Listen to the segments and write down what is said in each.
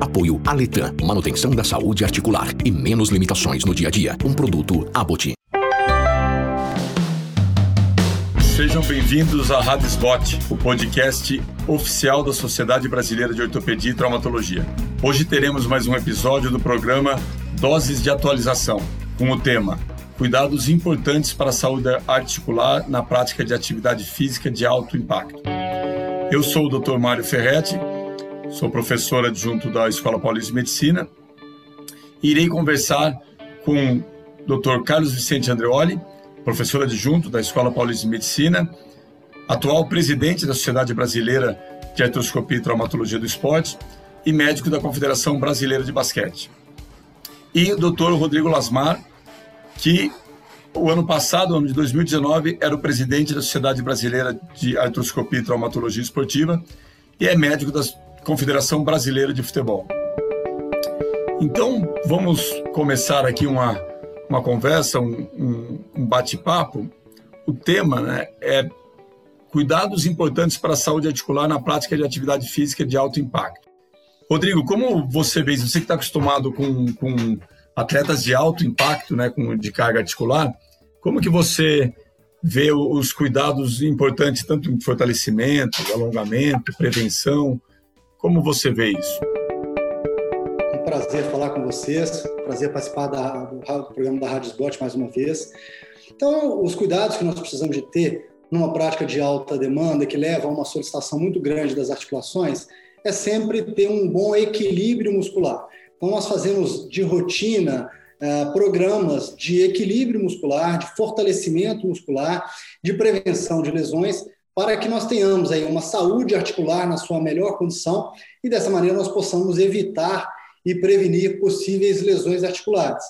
Apoio Aletan, manutenção da saúde articular e menos limitações no dia a dia. Um produto Abot. Sejam bem-vindos à Radisbot, o podcast oficial da Sociedade Brasileira de Ortopedia e Traumatologia. Hoje teremos mais um episódio do programa Doses de Atualização, com o tema Cuidados importantes para a saúde articular na prática de atividade física de alto impacto. Eu sou o Dr. Mário Ferretti, sou professor adjunto da Escola Paulista de Medicina irei conversar com o Dr. Carlos Vicente Andreoli, professor adjunto da Escola Paulista de Medicina, atual presidente da Sociedade Brasileira de Artroscopia e Traumatologia do Esporte e médico da Confederação Brasileira de Basquete. E o Dr. Rodrigo Lasmar, que o ano passado, ano de 2019, era o presidente da Sociedade Brasileira de Artroscopia e Traumatologia Esportiva e é médico da Confederação Brasileira de Futebol. Então, vamos começar aqui uma, uma conversa, um, um, um bate-papo. O tema né, é cuidados importantes para a saúde articular na prática de atividade física de alto impacto. Rodrigo, como você vê, você que está acostumado com, com atletas de alto impacto, né, com, de carga articular, como que você vê os cuidados importantes, tanto em fortalecimento, alongamento, prevenção? Como você vê isso? Um prazer falar com vocês, prazer participar da, do, do, programa da Rádio Spot mais uma vez. Então, os cuidados que nós precisamos de ter numa prática de alta demanda, que leva a uma solicitação muito grande das articulações, é sempre ter um bom equilíbrio muscular. Então, nós fazemos de rotina Uh, programas de equilíbrio muscular, de fortalecimento muscular, de prevenção de lesões, para que nós tenhamos aí uma saúde articular na sua melhor condição e dessa maneira nós possamos evitar e prevenir possíveis lesões articulares.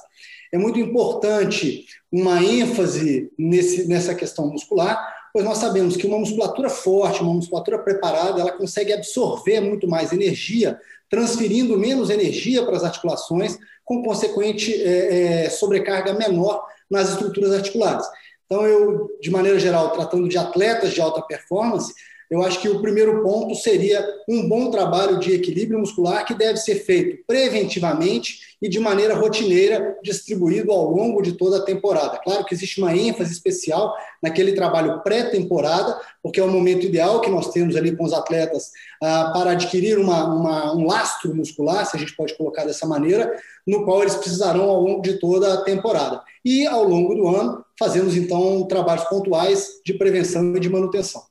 É muito importante uma ênfase nesse, nessa questão muscular, pois nós sabemos que uma musculatura forte, uma musculatura preparada, ela consegue absorver muito mais energia, transferindo menos energia para as articulações, com consequente é, é, sobrecarga menor nas estruturas articulares. Então, eu, de maneira geral, tratando de atletas de alta performance, eu acho que o primeiro ponto seria um bom trabalho de equilíbrio muscular que deve ser feito preventivamente e de maneira rotineira, distribuído ao longo de toda a temporada. Claro que existe uma ênfase especial naquele trabalho pré-temporada, porque é o momento ideal que nós temos ali com os atletas ah, para adquirir uma, uma, um lastro muscular, se a gente pode colocar dessa maneira, no qual eles precisarão ao longo de toda a temporada. E ao longo do ano, fazemos então trabalhos pontuais de prevenção e de manutenção.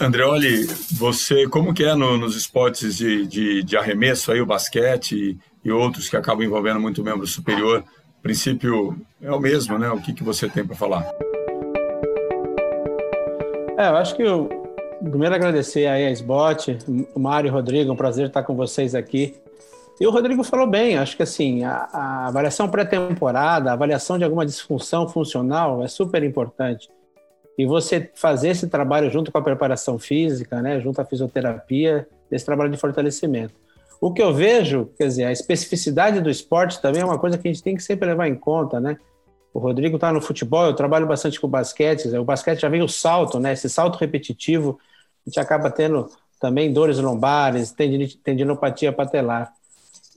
Andreoli, você, como que é no, nos esportes de, de, de, arremesso aí, o basquete e, e, outros que acabam envolvendo muito membro superior? O princípio é o mesmo, né? O que, que você tem para falar? É, eu acho que eu primeiro agradecer aí a SBOT, o Mário e o Rodrigo, é um prazer estar com vocês aqui. E o Rodrigo falou bem, acho que assim, a, a avaliação pré-temporada, a avaliação de alguma disfunção funcional é super importante e você fazer esse trabalho junto com a preparação física, né, junto à fisioterapia, esse trabalho de fortalecimento. O que eu vejo, quer dizer, a especificidade do esporte também é uma coisa que a gente tem que sempre levar em conta, né? O Rodrigo está no futebol, eu trabalho bastante com basquete, o basquete já vem o salto, né? Esse salto repetitivo, a gente acaba tendo também dores lombares, tendinopatia patelar.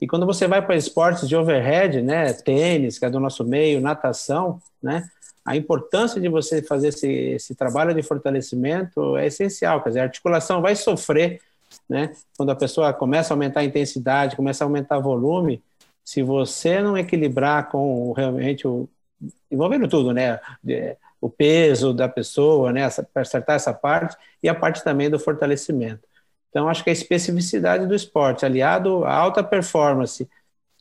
E quando você vai para esportes de overhead, né, tênis, que é do nosso meio, natação, né, a importância de você fazer esse, esse trabalho de fortalecimento é essencial. Quer dizer, a articulação vai sofrer, né? Quando a pessoa começa a aumentar a intensidade, começa a aumentar o volume, se você não equilibrar com realmente o envolvendo tudo, né? O peso da pessoa, né? Para acertar essa parte e a parte também do fortalecimento. Então, acho que a especificidade do esporte, aliado à alta performance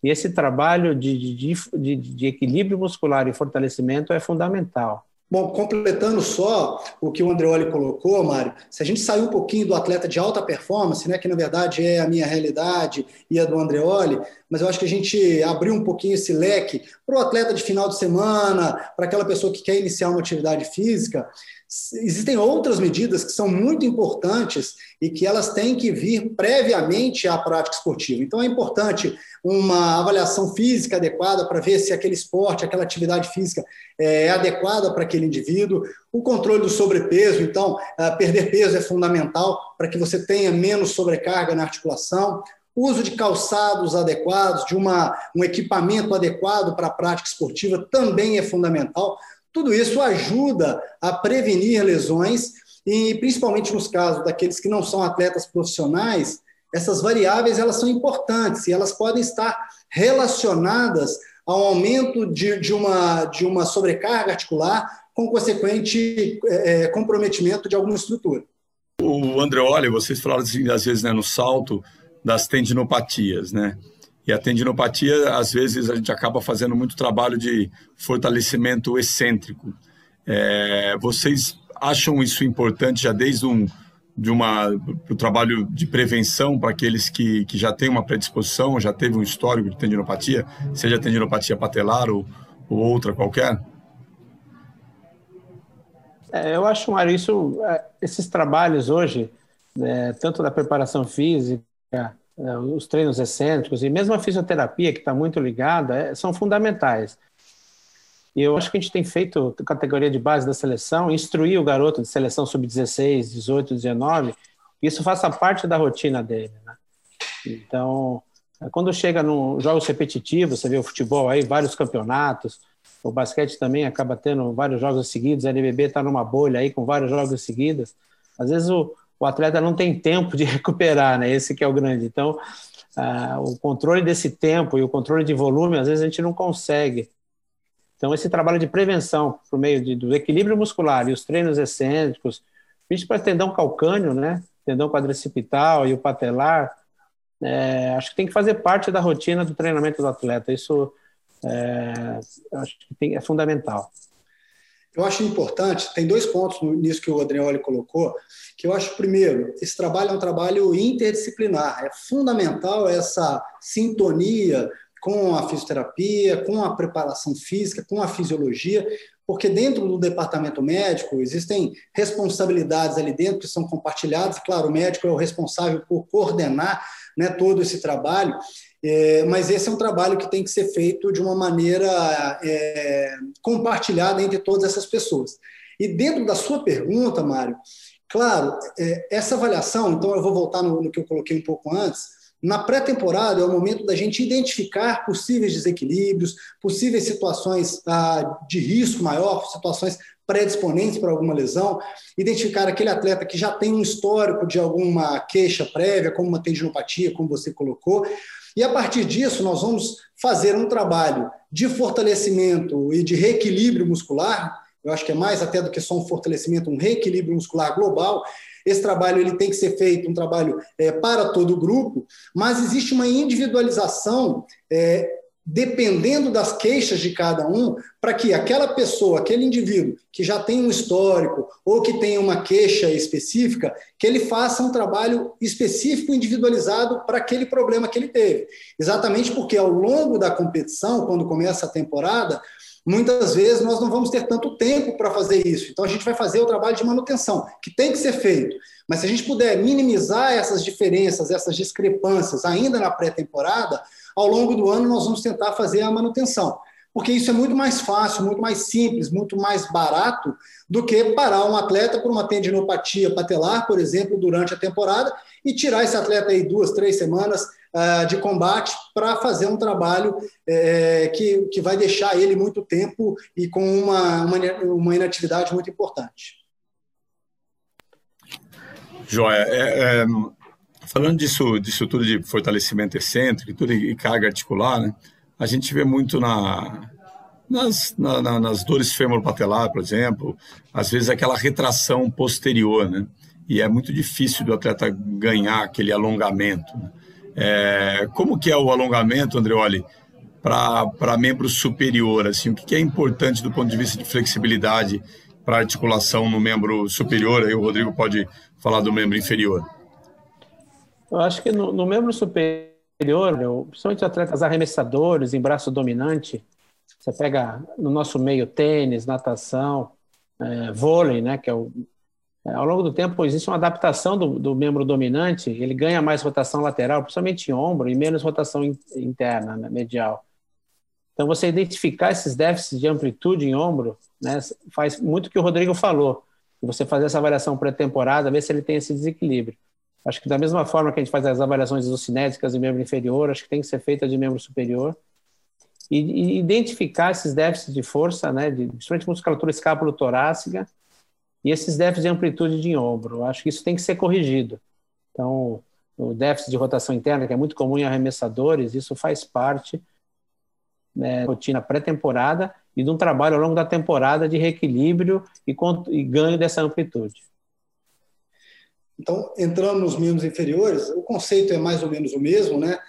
e esse trabalho de, de, de, de equilíbrio muscular e fortalecimento é fundamental. Bom, completando só o que o Andreoli colocou, Mário, se a gente sair um pouquinho do atleta de alta performance, né, que na verdade é a minha realidade e a do Andreoli, mas eu acho que a gente abriu um pouquinho esse leque para o atleta de final de semana, para aquela pessoa que quer iniciar uma atividade física, existem outras medidas que são muito importantes e que elas têm que vir previamente à prática esportiva. Então, é importante uma avaliação física adequada para ver se aquele esporte, aquela atividade física é adequada para aquele indivíduo, o controle do sobrepeso. Então, perder peso é fundamental para que você tenha menos sobrecarga na articulação uso de calçados adequados, de uma, um equipamento adequado para a prática esportiva também é fundamental. Tudo isso ajuda a prevenir lesões e, principalmente nos casos daqueles que não são atletas profissionais, essas variáveis elas são importantes e elas podem estar relacionadas ao aumento de, de, uma, de uma sobrecarga articular com consequente é, é comprometimento de alguma estrutura. O Andreoli, vocês falaram assim, às vezes né, no salto das tendinopatias, né? E a tendinopatia, às vezes, a gente acaba fazendo muito trabalho de fortalecimento excêntrico. É, vocês acham isso importante já desde um de uma o trabalho de prevenção para aqueles que, que já têm uma predisposição, já teve um histórico de tendinopatia, seja tendinopatia patelar ou, ou outra qualquer? É, eu acho, Mário, isso, é, esses trabalhos hoje, né, tanto da preparação física, é, os treinos excêntricos e mesmo a fisioterapia, que está muito ligada, é, são fundamentais. E eu acho que a gente tem feito categoria de base da seleção, instruir o garoto de seleção sub-16, 18, 19, isso faça parte da rotina dele. Né? Então, quando chega nos jogos repetitivos, você vê o futebol aí, vários campeonatos, o basquete também acaba tendo vários jogos seguidos, a NBB está numa bolha aí com vários jogos seguidos. Às vezes o, o atleta não tem tempo de recuperar, né? Esse que é o grande. Então, ah, o controle desse tempo e o controle de volume, às vezes a gente não consegue. Então, esse trabalho de prevenção por meio de, do equilíbrio muscular e os treinos excêntricos, principalmente para tendão calcâneo, né? Tendão quadricipital e o patelar, é, acho que tem que fazer parte da rotina do treinamento do atleta. Isso é, acho que tem, é fundamental. Eu acho importante, tem dois pontos nisso que o Adrioli colocou, que eu acho, primeiro, esse trabalho é um trabalho interdisciplinar, é fundamental essa sintonia com a fisioterapia, com a preparação física, com a fisiologia, porque dentro do departamento médico existem responsabilidades ali dentro que são compartilhadas. Claro, o médico é o responsável por coordenar né, todo esse trabalho, é, mas esse é um trabalho que tem que ser feito de uma maneira é, compartilhada entre todas essas pessoas. E dentro da sua pergunta, Mário, claro, é, essa avaliação, então eu vou voltar no, no que eu coloquei um pouco antes, na pré-temporada é o momento da gente identificar possíveis desequilíbrios, possíveis situações ah, de risco maior, situações predisponentes para alguma lesão, identificar aquele atleta que já tem um histórico de alguma queixa prévia, como uma tendinopatia, como você colocou, e a partir disso nós vamos fazer um trabalho de fortalecimento e de reequilíbrio muscular, eu acho que é mais até do que só um fortalecimento, um reequilíbrio muscular global, esse trabalho ele tem que ser feito, um trabalho é, para todo o grupo, mas existe uma individualização é, dependendo das queixas de cada um, para que aquela pessoa, aquele indivíduo que já tem um histórico ou que tem uma queixa específica, que ele faça um trabalho específico, individualizado para aquele problema que ele teve. Exatamente porque ao longo da competição, quando começa a temporada, muitas vezes nós não vamos ter tanto tempo para fazer isso. Então a gente vai fazer o trabalho de manutenção, que tem que ser feito. Mas se a gente puder minimizar essas diferenças, essas discrepâncias ainda na pré-temporada, ao longo do ano nós vamos tentar fazer a manutenção. Porque isso é muito mais fácil, muito mais simples, muito mais barato do que parar um atleta por uma tendinopatia patelar, por exemplo, durante a temporada e tirar esse atleta aí duas, três semanas de combate para fazer um trabalho uh, que, que vai deixar ele muito tempo e com uma, uma, uma inatividade muito importante. Joia. É, é, falando disso, disso tudo de fortalecimento excêntrico tudo, e carga articular, né, a gente vê muito na, nas, na, na, nas dores femoro-patelar, por exemplo, às vezes aquela retração posterior, né? E é muito difícil do atleta ganhar aquele alongamento. Né? É, como que é o alongamento, Andreoli, para membro superior? Assim, o que, é importante do ponto de vista de flexibilidade para articulação no membro superior? Aí o Rodrigo pode falar do membro inferior. Eu acho que no, no membro superior, principalmente atletas arremessadores em braço dominante, você pega no nosso meio tênis, natação, é, vôlei, né, que é o ao longo do tempo, existe uma adaptação do, do, membro dominante, ele ganha mais rotação lateral, principalmente em ombro, e menos rotação interna, né, medial. Então, você identificar esses déficits de amplitude em ombro, né, faz muito o que o Rodrigo falou, você fazer essa avaliação pré-temporada, ver se ele tem esse desequilíbrio. Acho que da mesma forma que a gente faz as avaliações isocinéticas de membro inferior, acho que tem que ser feita de membro superior. E, e identificar esses déficits de força, né, de, principalmente musculatura escápulo-torácica, e esses déficits de amplitude de ombro. Acho que isso tem que ser corrigido. Então, o déficit de rotação interna, que é muito comum em arremessadores, isso faz parte né, da rotina pré-temporada e de um trabalho ao longo da temporada de reequilíbrio e, e ganho dessa amplitude. Então, entrando nos membros inferiores, o conceito é mais ou menos o mesmo, né?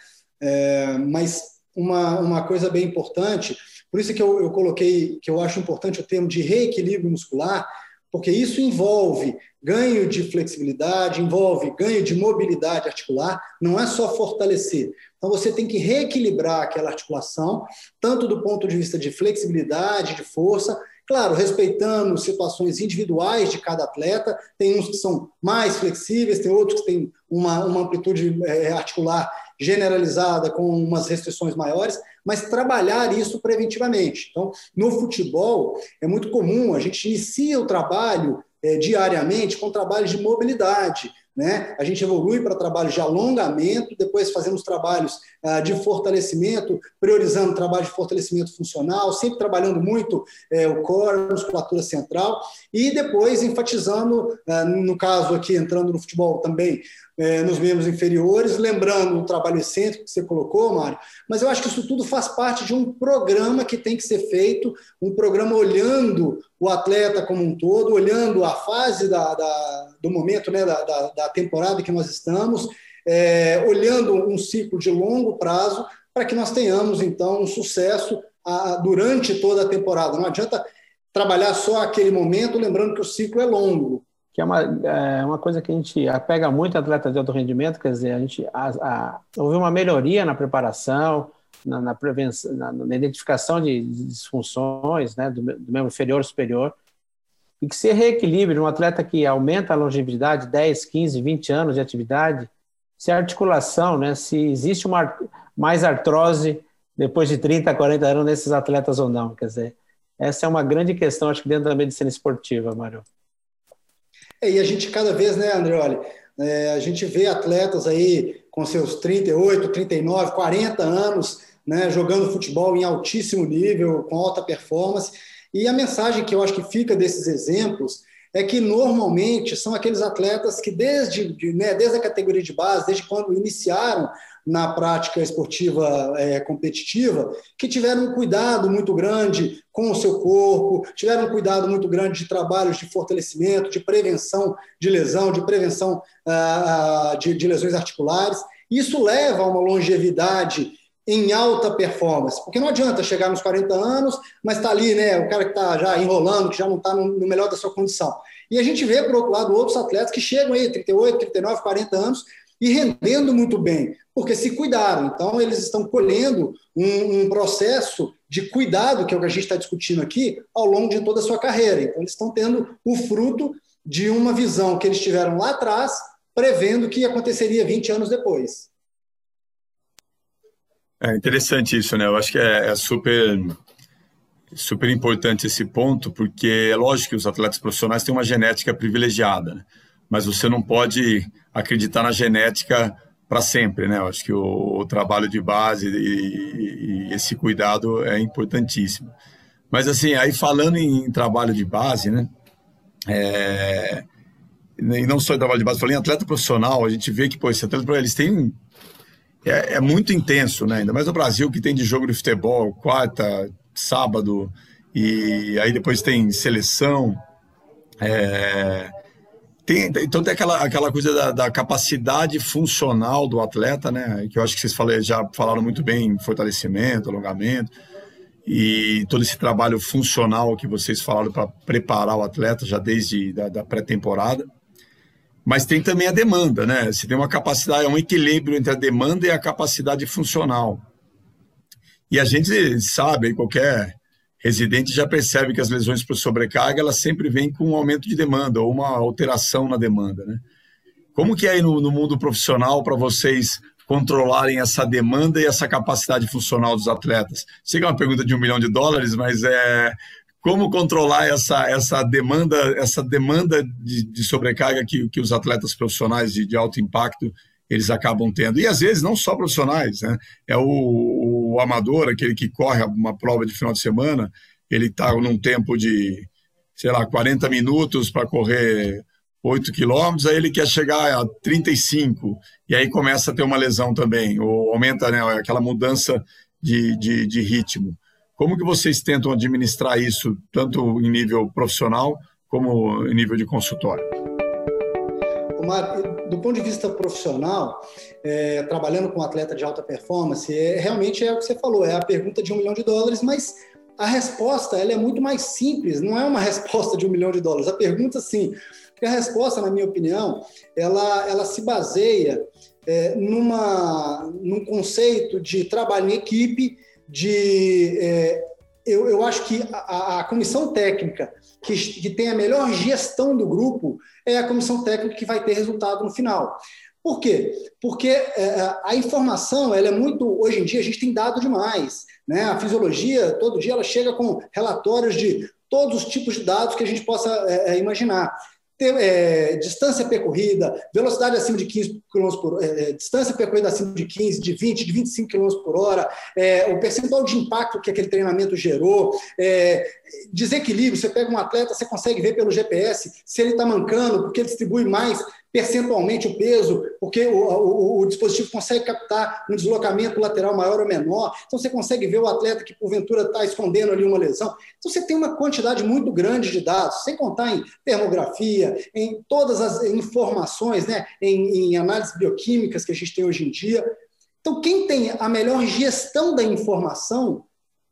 É, mas uma, uma coisa bem importante, por isso que eu, eu coloquei que eu acho importante o termo de reequilíbrio muscular, porque isso envolve ganho de flexibilidade, envolve ganho de mobilidade articular, não é só fortalecer. Então você tem que reequilibrar aquela articulação, tanto do ponto de vista de flexibilidade, de força, claro, respeitando situações individuais de cada atleta, tem uns que são mais flexíveis, tem outros que têm uma, uma amplitude é, articular generalizada com umas restrições maiores, mas trabalhar isso preventivamente. Então, no futebol, é muito comum, a gente inicia o trabalho é, diariamente com trabalhos de mobilidade, né? A gente evolui para trabalhos de alongamento, depois fazemos trabalhos ah, de fortalecimento, priorizando trabalho de fortalecimento funcional, sempre trabalhando muito é, o core, a musculatura central, e depois enfatizando, ah, no caso aqui, entrando no futebol também, é, nos membros inferiores, lembrando o trabalho excêntrico que você colocou, Mário, mas eu acho que isso tudo faz parte de um programa que tem que ser feito, um programa olhando o atleta como um todo, olhando a fase da, da do momento, né, da, da, da, temporada que nós estamos, é, olhando um ciclo de longo prazo, para que nós tenhamos, então, um sucesso a, durante toda a temporada. Não adianta trabalhar só aquele momento, lembrando que o ciclo é longo. Que é uma, é uma coisa que a gente apega muito atleta de alto rendimento, quer dizer, a gente a, a, houve uma melhoria na preparação, na, na prevenção, na, na, identificação de disfunções né, do, do membro inferior superior, e que se reequilibre um atleta que aumenta a longevidade, 10, 15, 20 anos de atividade, se a articulação, né, se existe uma, mais artrose depois de 30, 40 anos nesses atletas ou não, quer dizer, essa é uma grande questão, acho que dentro da medicina esportiva, Mário. É, e a gente cada vez, né, André, olha, é, a gente vê atletas aí com seus 38, 39, 40 anos, né, jogando futebol em altíssimo nível, com alta performance, e a mensagem que eu acho que fica desses exemplos é que normalmente são aqueles atletas que desde, né, desde a categoria de base, desde quando iniciaram na prática esportiva é, competitiva, que tiveram um cuidado muito grande com o seu corpo, tiveram um cuidado muito grande de trabalhos de fortalecimento, de prevenção de lesão, de prevenção ah, ah de, de lesões articulares. Isso leva a uma longevidade em alta performance. Porque não adianta chegar nos 40 anos, mas está ali, né? O cara que está já enrolando, que já não está no, no, melhor da sua condição. E a gente vê, por outro lado, outros atletas que chegam aí, 38, 39, 40 anos, e rendendo muito bem, porque se cuidaram. Então, eles estão colhendo um, um processo de cuidado, que é o que a gente está discutindo aqui, ao longo de toda a sua carreira. Então, eles estão tendo o fruto de uma visão que eles tiveram lá atrás, prevendo o que aconteceria 20 anos depois. É interessante isso, né? Eu acho que é, é super super importante esse ponto, porque é lógico que os atletas profissionais têm uma genética privilegiada, né? Mas você não pode acreditar na genética para sempre, né? Eu acho que o, o trabalho de base e, e, esse cuidado é importantíssimo. Mas assim, aí falando em, em trabalho de base, né? É, e não só em trabalho de base, falando em atleta profissional, a gente vê que pô, esse atleta, eles têm é, é, muito intenso, né? Ainda mais no Brasil, que tem de jogo de futebol, quarta, sábado, e aí depois tem seleção. É, tem, então tem aquela, aquela coisa da, da, capacidade funcional do atleta, né? Que eu acho que vocês falei, já falaram muito bem, fortalecimento, alongamento, e todo esse trabalho funcional que vocês falaram para preparar o atleta já desde da, da pré-temporada mas tem também a demanda, né? Você tem uma capacidade, é um equilíbrio entre a demanda e a capacidade funcional. E a gente sabe, qualquer residente já percebe que as lesões por sobrecarga, elas sempre vêm com um aumento de demanda ou uma alteração na demanda, né? Como que é aí no, no mundo profissional para vocês controlarem essa demanda e essa capacidade funcional dos atletas? Sei que é uma pergunta de um milhão de dólares, mas é como controlar essa, essa demanda, essa demanda de, de sobrecarga que, que os atletas profissionais de, de, alto impacto eles acabam tendo. E às vezes não só profissionais, né? É o, o amador, aquele que corre uma prova de final de semana, ele está num tempo de, sei lá, 40 minutos para correr 8 quilômetros, aí ele quer chegar a 35, e aí começa a ter uma lesão também, ou aumenta né, aquela mudança de, de, de ritmo. Como que vocês tentam administrar isso, tanto em nível profissional como em nível de consultório? Do ponto de vista profissional, é, trabalhando com um atleta de alta performance, é, realmente é o que você falou, é a pergunta de um milhão de dólares, mas a resposta ela é muito mais simples, não é uma resposta de um milhão de dólares. A pergunta, sim, porque a resposta, na minha opinião, ela, ela se baseia é, numa, num conceito de trabalho em equipe, de é, eu, eu acho que a, a comissão técnica que, que tem a melhor gestão do grupo é a comissão técnica que vai ter resultado no final. Por quê? Porque é, a informação, ela é muito. Hoje em dia, a gente tem dado demais. Né? A fisiologia, todo dia, ela chega com relatórios de todos os tipos de dados que a gente possa é, é imaginar é, distância percorrida, velocidade acima de 15 km por é, é, distância percorrida acima de 15, de 20, de 25 km por hora, é, o percentual de impacto que aquele treinamento gerou, é, desequilíbrio. Você pega um atleta, você consegue ver pelo GPS se ele está mancando, porque ele distribui mais percentualmente o peso, porque o, o, o, dispositivo consegue captar um deslocamento lateral maior ou menor. Então, você consegue ver o atleta que, porventura, está escondendo ali uma lesão. Então, você tem uma quantidade muito grande de dados, sem contar em termografia, em todas as informações, né, em, em análises bioquímicas que a gente tem hoje em dia. Então, quem tem a melhor gestão da informação,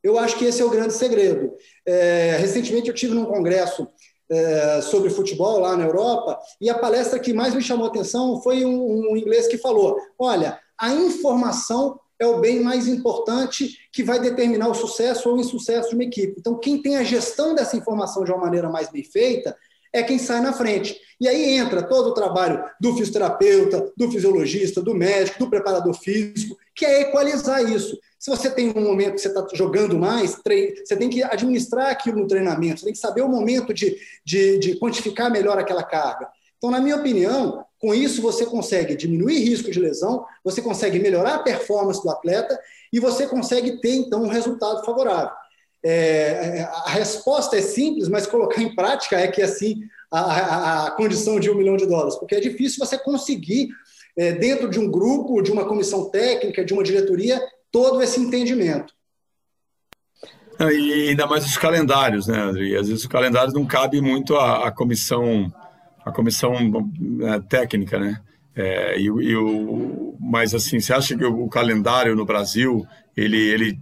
eu acho que esse é o grande segredo. É, recentemente, eu tive num congresso é, sobre futebol lá na Europa, e a palestra que mais me chamou a atenção foi um, um inglês que falou: olha, a informação é o bem mais importante que vai determinar o sucesso ou o insucesso de uma equipe. Então, quem tem a gestão dessa informação de uma maneira mais bem feita é quem sai na frente. E aí entra todo o trabalho do fisioterapeuta, do fisiologista, do médico, do preparador físico, que é equalizar isso. Se você tem um momento que você está jogando mais, você tem que administrar aquilo no treinamento, você tem que saber o momento de, de, de quantificar melhor aquela carga. Então, na minha opinião, com isso você consegue diminuir risco de lesão, você consegue melhorar a performance do atleta e você consegue ter, então, um resultado favorável. É, a resposta é simples, mas colocar em prática é que, assim, a, a, a condição de um milhão de dólares, porque é difícil você conseguir, é, dentro de um grupo, de uma comissão técnica, de uma diretoria, todo esse entendimento. É, e ainda mais os calendários, né, André? Às vezes o calendário não cabe muito à, à comissão, à comissão é, técnica, né? É, e, e, o, mas assim, você acha que o, o, calendário no Brasil ele, ele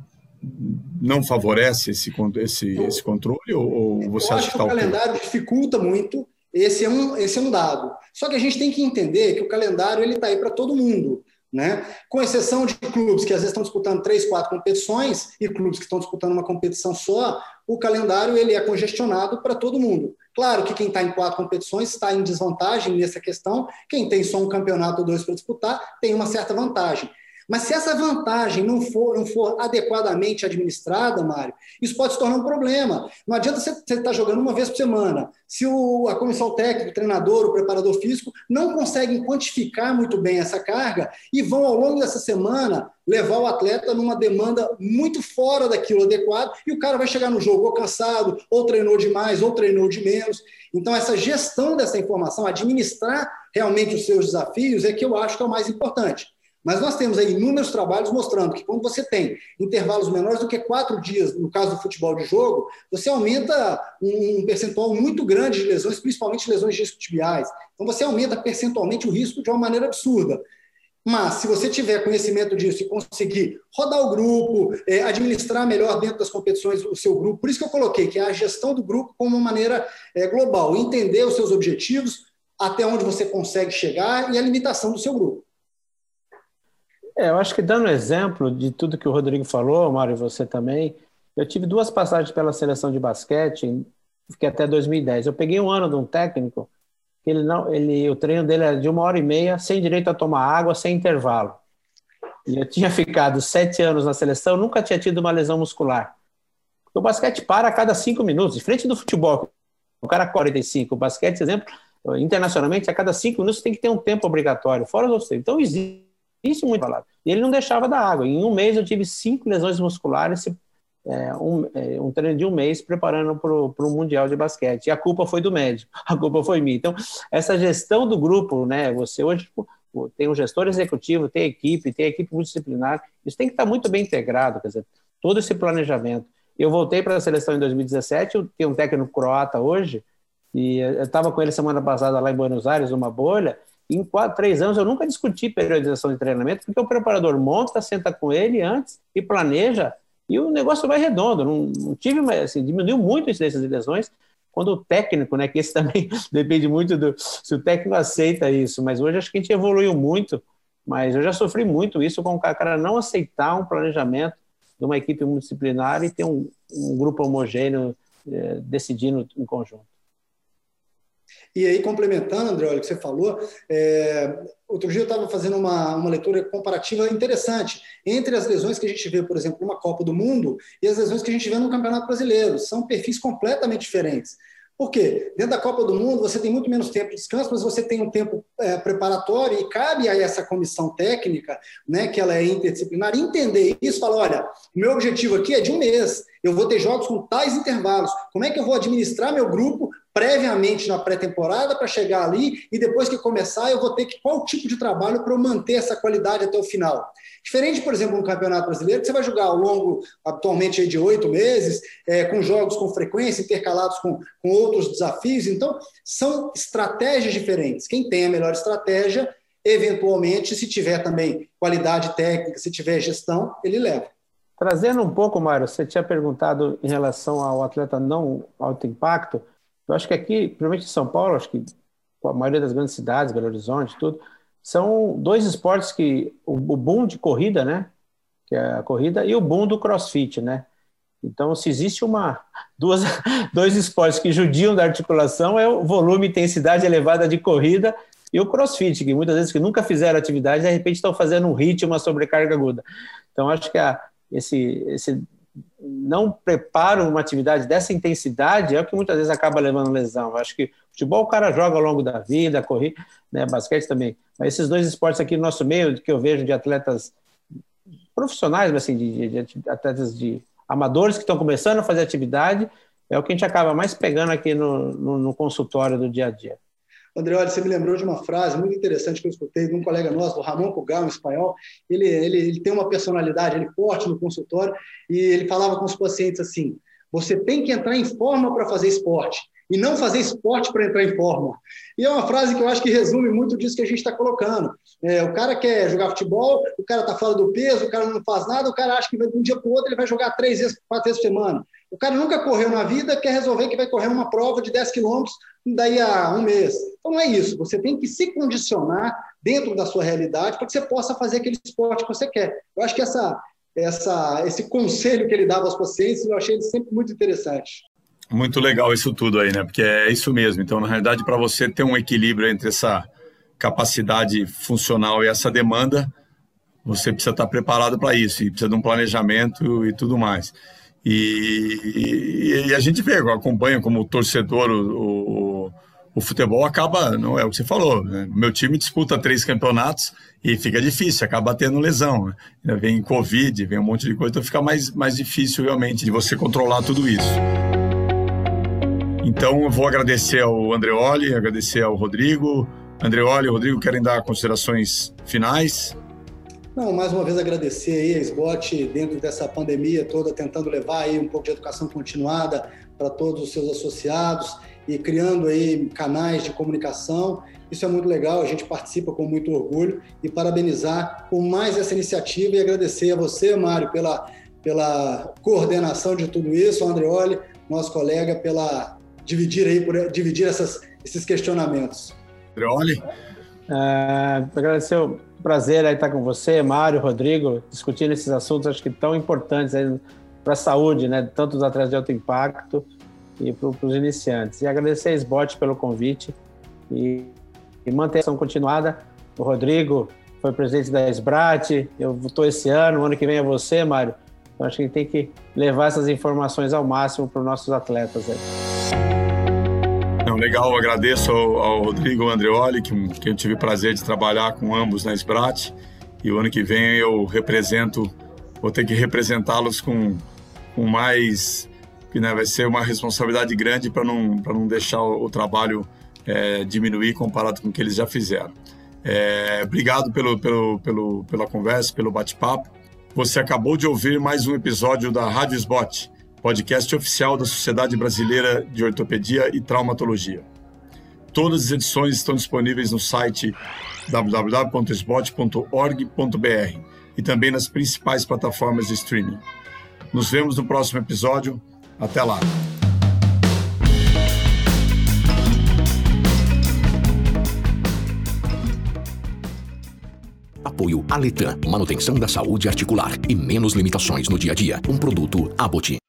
não favorece esse, esse, esse controle ou, ou você Eu acha que, que tá o calendário dificulta muito? Esse é um esse é um dado. Só que a gente tem que entender que o calendário ele está aí para todo mundo. Né? Com exceção de clubes que às vezes estão disputando três, quatro competições e clubes que estão disputando uma competição só, o calendário ele é congestionado para todo mundo. Claro que quem está em quatro competições está em desvantagem nessa questão, quem tem só um campeonato ou dois para disputar tem uma certa vantagem. Mas se essa vantagem não for, não for adequadamente administrada, Mário, isso pode se tornar um problema. Não adianta você estar tá jogando uma vez por semana. Se o, a comissão técnica, o treinador, o preparador físico não conseguem quantificar muito bem essa carga e vão, ao longo dessa semana, levar o atleta numa demanda muito fora daquilo adequado e o cara vai chegar no jogo ou cansado, ou treinou demais, ou treinou de menos. Então, essa gestão dessa informação, administrar realmente os seus desafios, é que eu acho que é o mais importante. Mas nós temos aí inúmeros trabalhos mostrando que quando você tem intervalos menores do que quatro dias, no caso do futebol de jogo, você aumenta um percentual muito grande de lesões, principalmente lesões discotibiais. Então você aumenta percentualmente o risco de uma maneira absurda. Mas, se você tiver conhecimento disso e conseguir rodar o grupo, é, administrar melhor dentro das competições o seu grupo, por isso que eu coloquei que é a gestão do grupo como uma maneira é, global, entender os seus objetivos, até onde você consegue chegar e a limitação do seu grupo. É, eu acho que dando exemplo de tudo que o Rodrigo falou, Mário, e você também, eu tive duas passagens pela seleção de basquete, fiquei até 2010. Eu peguei um ano de um técnico, que ele não, ele, o treino dele era de uma hora e meia, sem direito a tomar água, sem intervalo. E eu tinha ficado sete anos na seleção, nunca tinha tido uma lesão muscular. O basquete para a cada cinco minutos, diferente do futebol. O cara 45, o basquete, exemplo, internacionalmente, a cada cinco minutos tem que ter um tempo obrigatório, fora os outros. Então existe muito falado. E ele não deixava da água. Em um mês eu tive cinco lesões musculares, é, um, é, um treino de um mês preparando para o Mundial de Basquete. E a culpa foi do médico, a culpa foi minha. Então, essa gestão do grupo, né? Você hoje tem um gestor executivo, tem equipe, tem equipe multidisciplinar, isso tem que estar muito bem integrado, quer dizer, todo esse planejamento. Eu voltei para a seleção em 2017, eu tenho um técnico croata hoje, e eu estava com ele semana passada lá em Buenos Aires, numa bolha, em quatro, três anos eu nunca discuti periodização de treinamento, porque o preparador monta, senta com ele antes e planeja, e o negócio vai redondo. Não, não tive, assim, diminuiu muito a incidência de lesões, quando o técnico, né, que esse também depende muito do se o técnico aceita isso, mas hoje acho que a gente evoluiu muito, mas eu já sofri muito isso com o cara não aceitar um planejamento de uma equipe multidisciplinar e ter um, um grupo homogêneo é, decidindo em conjunto. E aí, complementando, André, olha o que você falou, é, outro dia eu estava fazendo uma, uma leitura comparativa interessante entre as lesões que a gente vê, por exemplo, numa Copa do Mundo e as lesões que a gente vê no Campeonato Brasileiro. São perfis completamente diferentes. Por quê? Dentro da Copa do Mundo, você tem muito menos tempo de descanso, mas você tem um tempo é, preparatório e cabe a essa comissão técnica, né, que ela é interdisciplinar, entender isso, falar, olha, meu objetivo aqui é de um mês, eu vou ter jogos com tais intervalos, como é que eu vou administrar meu grupo previamente na pré-temporada para chegar ali e depois que começar eu vou ter que qual tipo de trabalho para manter essa qualidade até o final. Diferente, por exemplo, no Campeonato Brasileiro, que você vai jogar ao longo, atualmente, de oito meses, é, com jogos com frequência, intercalados com, com outros desafios. Então, são estratégias diferentes. Quem tem a melhor estratégia, eventualmente, se tiver também qualidade técnica, se tiver gestão, ele leva. Trazendo um pouco, Mário, você tinha perguntado em relação ao atleta não alto impacto. Eu acho que aqui, principalmente em São Paulo, acho que a maioria das grandes cidades, Belo Horizonte, tudo, são dois esportes que o, boom de corrida, né, que é a corrida e o boom do CrossFit, né? Então, se existe uma duas dois esportes que judiam da articulação é o volume intensidade elevada de corrida e o CrossFit, que muitas vezes que nunca fizeram atividade, de repente estão fazendo um hit, uma sobrecarga aguda. Então, acho que a, esse, esse não preparo uma atividade dessa intensidade é o que muitas vezes acaba levando lesão. Eu acho que futebol o cara joga ao longo da vida, correr, né, basquete também. Mas esses dois esportes aqui no nosso meio, que eu vejo de atletas profissionais, assim, de, de, de atletas de amadores que estão começando a fazer atividade, é o que a gente acaba mais pegando aqui no, no, no consultório do dia a dia. André, olha, você me lembrou de uma frase muito interessante que eu escutei de um colega nosso, do Ramon Pugal, um espanhol. Ele, ele, ele tem uma personalidade ele forte no consultório e ele falava com os pacientes assim: você tem que entrar em forma para fazer esporte e não fazer esporte para entrar em forma. E é uma frase que eu acho que resume muito disso que a gente está colocando. É, o cara quer jogar futebol, o cara está fora do peso, o cara não faz nada, o cara acha que de um dia para o outro ele vai jogar três vezes, quatro vezes por semana. O cara nunca correu na vida, quer resolver que vai correr uma prova de 10 quilômetros daí a um mês. Então não é isso. Você tem que se condicionar dentro da sua realidade para que você possa fazer aquele esporte que você quer. Eu acho que essa, essa, esse conselho que ele dava aos pacientes, eu achei sempre muito interessante. Muito legal isso tudo aí, né? Porque é isso mesmo. Então, na realidade, para você ter um equilíbrio entre essa capacidade funcional e essa demanda, você precisa estar preparado para isso e precisa de um planejamento e tudo mais. E, e, a gente vê, acompanha como torcedor o, o, o, futebol acaba, não é o que você falou, né? meu time disputa três campeonatos e fica difícil, acaba tendo lesão, né? vem Covid, vem um monte de coisa, então fica mais, mais difícil realmente de você controlar tudo isso. Então eu vou agradecer ao Andreoli, agradecer ao Rodrigo. Andreoli e Rodrigo querem dar considerações finais? Não, mais uma vez agradecer aí a SBOT dentro dessa pandemia toda, tentando levar aí um pouco de educação continuada para todos os seus associados e criando aí canais de comunicação. Isso é muito legal, a gente participa com muito orgulho e parabenizar por mais essa iniciativa e agradecer a você, Mário, pela, pela coordenação de tudo isso, o Andreoli, nosso colega, pela dividir aí por dividir essas, esses questionamentos. Andreoli? Uh, agradecer prazer aí estar com você, Mário, Rodrigo, discutindo esses assuntos, acho que tão importantes para a saúde, né, tanto dos atletas de alto impacto e para os iniciantes. E agradecer a SBOT pelo convite e, e manter a ação continuada. O Rodrigo foi presidente da SBRAT, eu estou esse ano, o ano que vem é você, Mário. Então, acho que a gente tem que levar essas informações ao máximo para os nossos atletas. Aí. Não, legal, agradeço ao, ao Rodrigo Andreoli, que, que eu tive o prazer de trabalhar com ambos na SBRAT. E o ano que vem eu represento, vou ter que representá-los com, com mais. que né, vai ser uma responsabilidade grande para não, não deixar o, o trabalho é, diminuir comparado com o que eles já fizeram. É, obrigado pelo, pelo, pelo, pela conversa, pelo bate-papo. Você acabou de ouvir mais um episódio da Rádio podcast oficial da Sociedade Brasileira de Ortopedia e Traumatologia. Todas as edições estão disponíveis no site www.sbot.org.br e também nas principais plataformas de streaming. Nos vemos no próximo episódio. Até lá! Apoio Aletan, manutenção da saúde articular e menos limitações no dia a dia. Um produto Aboti.